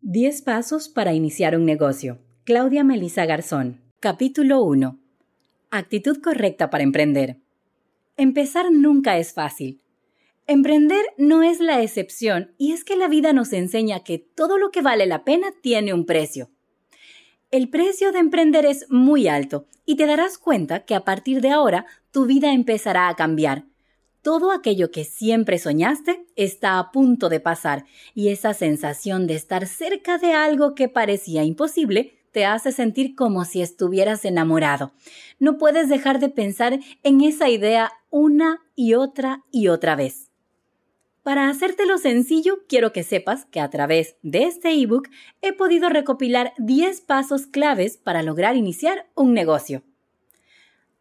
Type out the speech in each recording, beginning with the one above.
10 pasos para iniciar un negocio. Claudia Melisa Garzón. Capítulo 1. Actitud correcta para emprender. Empezar nunca es fácil. Emprender no es la excepción y es que la vida nos enseña que todo lo que vale la pena tiene un precio. El precio de emprender es muy alto y te darás cuenta que a partir de ahora tu vida empezará a cambiar. Todo aquello que siempre soñaste está a punto de pasar y esa sensación de estar cerca de algo que parecía imposible te hace sentir como si estuvieras enamorado. No puedes dejar de pensar en esa idea una y otra y otra vez. Para hacértelo sencillo, quiero que sepas que a través de este ebook he podido recopilar 10 pasos claves para lograr iniciar un negocio.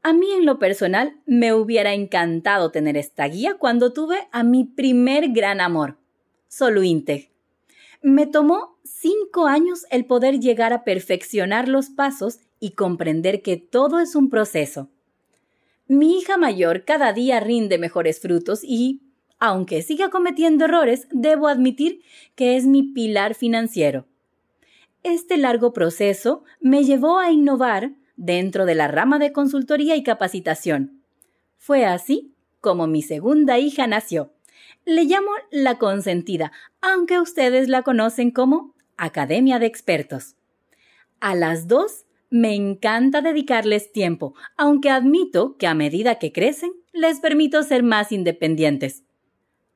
A mí en lo personal me hubiera encantado tener esta guía cuando tuve a mi primer gran amor, Soluinteg. Me tomó 5 años el poder llegar a perfeccionar los pasos y comprender que todo es un proceso. Mi hija mayor cada día rinde mejores frutos y, aunque siga cometiendo errores, debo admitir que es mi pilar financiero. Este largo proceso me llevó a innovar dentro de la rama de consultoría y capacitación. Fue así como mi segunda hija nació. Le llamo la consentida, aunque ustedes la conocen como Academia de Expertos. A las dos me encanta dedicarles tiempo, aunque admito que a medida que crecen les permito ser más independientes.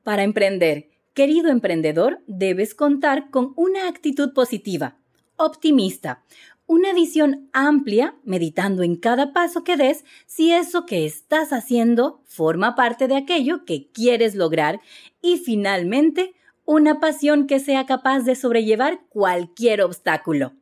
Para emprender, querido emprendedor, debes contar con una actitud positiva, optimista, una visión amplia, meditando en cada paso que des si eso que estás haciendo forma parte de aquello que quieres lograr y finalmente una pasión que sea capaz de sobrellevar cualquier obstáculo.